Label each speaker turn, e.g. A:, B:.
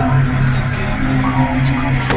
A: Life is a game of control.